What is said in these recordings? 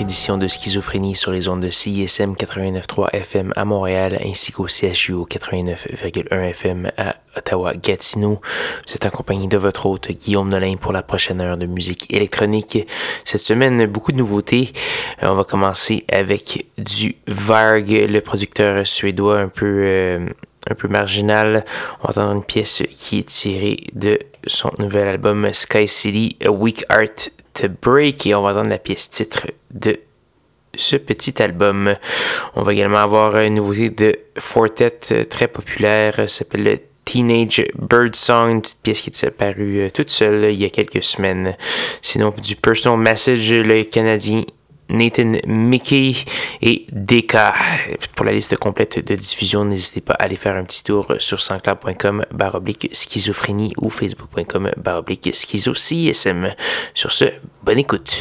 Édition de Schizophrénie sur les ondes de CISM 89.3 FM à Montréal ainsi qu'au CHU 89.1 FM à Ottawa-Gatineau. Vous êtes accompagné de votre hôte Guillaume Nolin pour la prochaine heure de musique électronique. Cette semaine, beaucoup de nouveautés. Euh, on va commencer avec du Varg, le producteur suédois un peu... Euh, un peu marginal. On va entendre une pièce qui est tirée de son nouvel album Sky City, A Weak Art to Break et on va entendre la pièce titre de ce petit album. On va également avoir une nouveauté de Fortet euh, très populaire, s'appelle le Teenage Bird Song, une petite pièce qui est apparue euh, toute seule il y a quelques semaines. Sinon, du Personal Message, le Canadien Nathan Mickey et DK. Pour la liste complète de diffusion, n'hésitez pas à aller faire un petit tour sur sanscloud.com baroblique schizophrénie ou facebook.com baroblique schizo CSM. Sur ce, bonne écoute.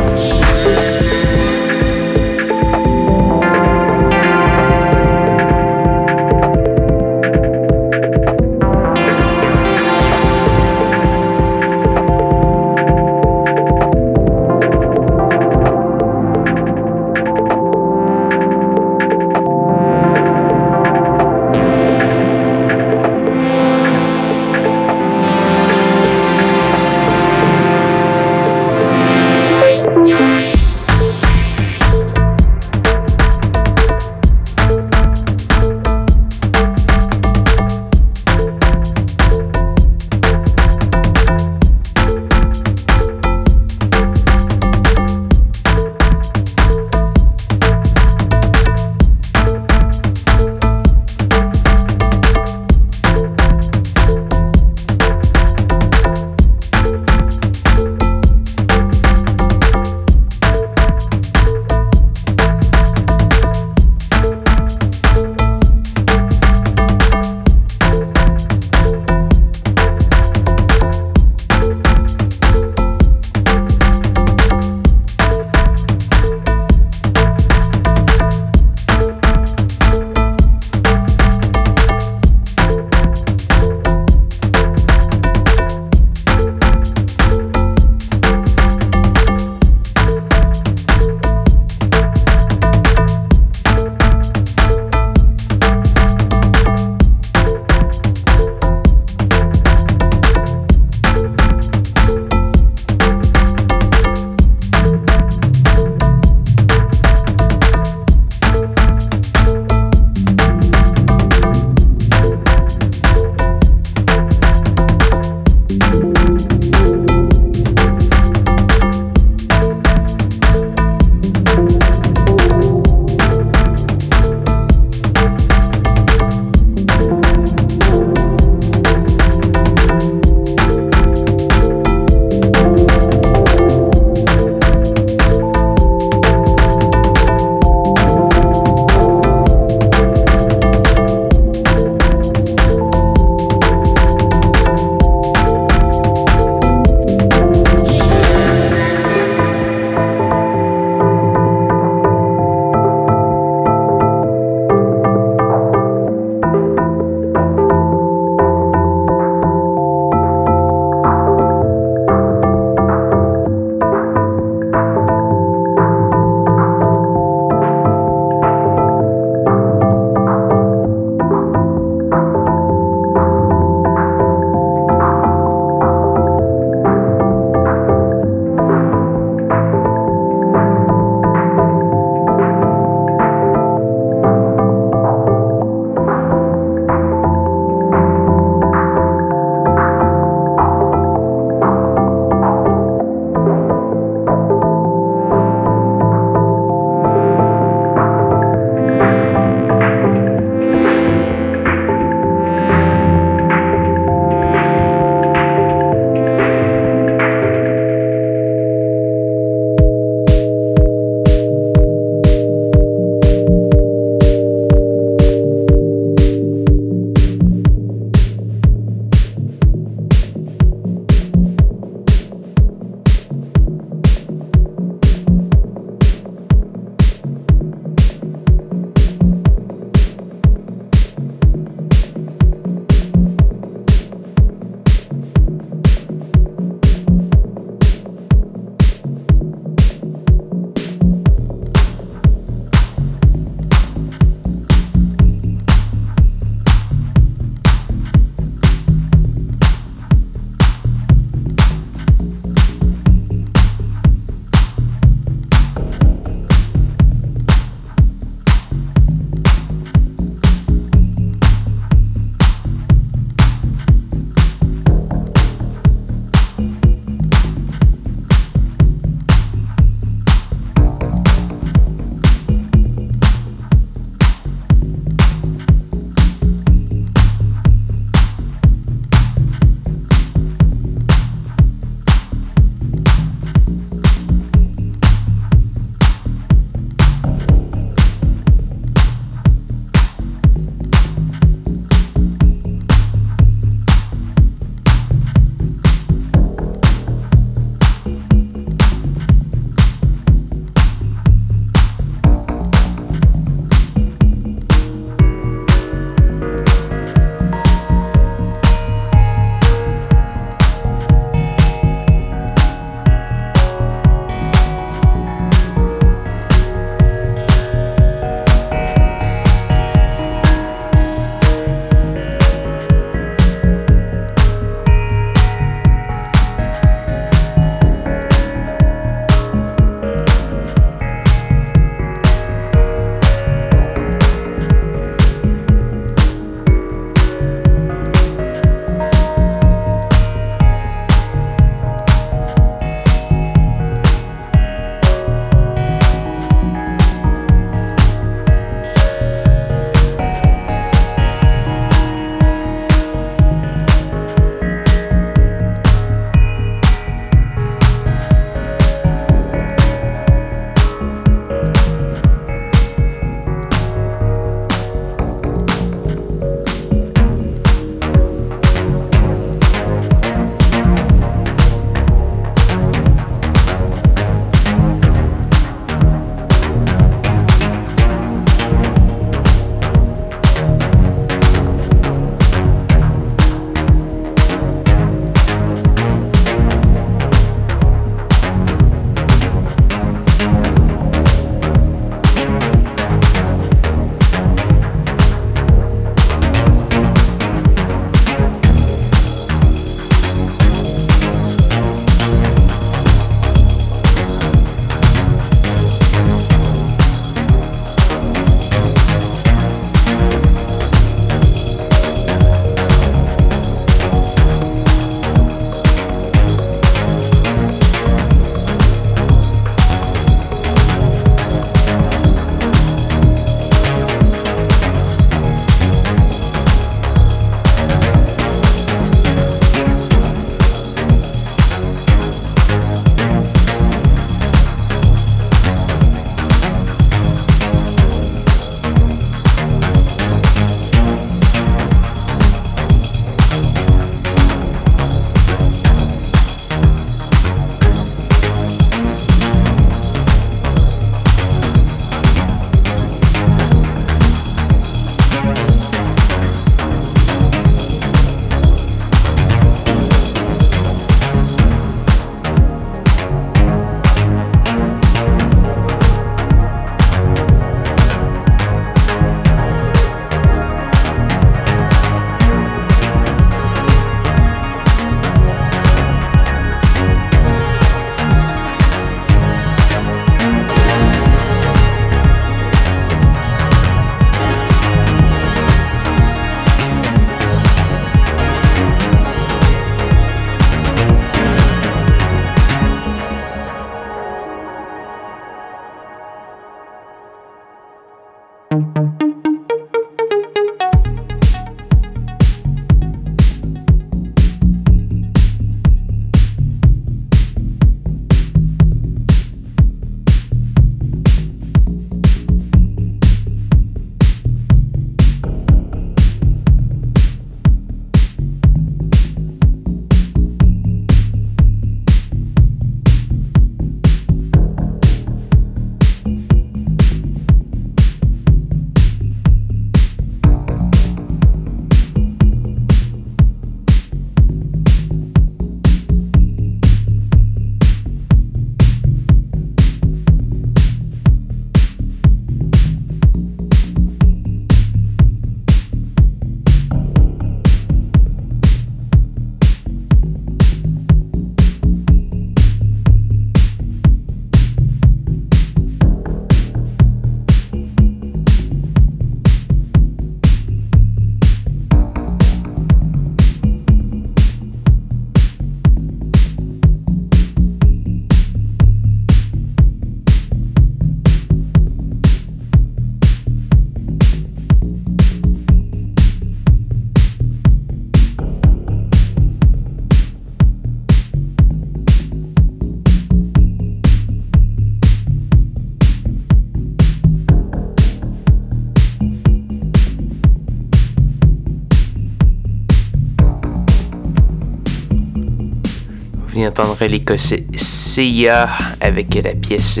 Venez d'entendre l'Écossais CIA avec la pièce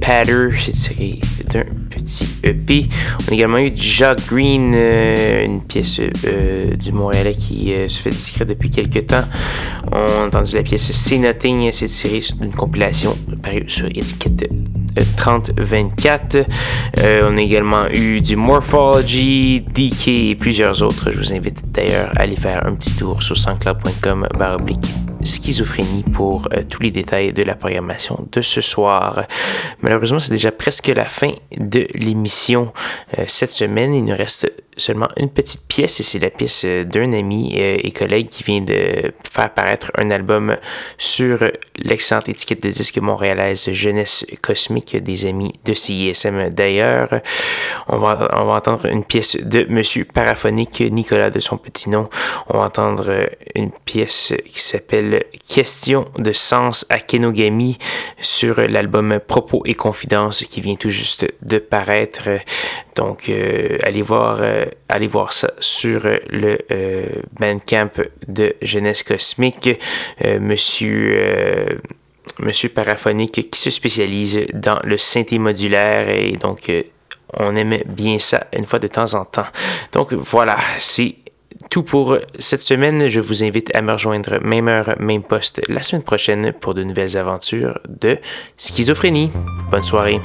Patter, c'est tiré d'un petit EP. On a également eu Jacques Green, euh, une pièce euh, du Montréalais qui euh, se fait discret depuis quelques temps. On a entendu la pièce Say Nothing, c'est tiré d'une compilation parue sur étiquette 3024. on a également eu du Morphology, DK et plusieurs autres. Je vous invite d'ailleurs à aller faire un petit tour sur sanscloud.com schizophrénie pour euh, tous les détails de la programmation de ce soir. Malheureusement, c'est déjà presque la fin de l'émission euh, cette semaine. Il nous reste seulement une petite pièce et c'est la pièce euh, d'un ami euh, et collègue qui vient de faire paraître un album sur l'excellente étiquette de disque montréalaise Jeunesse Cosmique des amis de CISM d'ailleurs. On va, on va entendre une pièce de Monsieur Paraphonique Nicolas de son petit nom. On va entendre une pièce qui s'appelle Question de sens à Kenogami sur l'album Propos et Confidences qui vient tout juste de paraître. Donc, euh, allez voir, euh, allez voir ça sur le euh, Bandcamp de Jeunesse Cosmique. monsieur, monsieur Paraphonique qui se spécialise dans le synthé modulaire et donc on aime bien ça une fois de temps en temps. Donc voilà, c'est tout pour cette semaine. Je vous invite à me rejoindre même heure, même poste la semaine prochaine pour de nouvelles aventures de schizophrénie. Bonne soirée.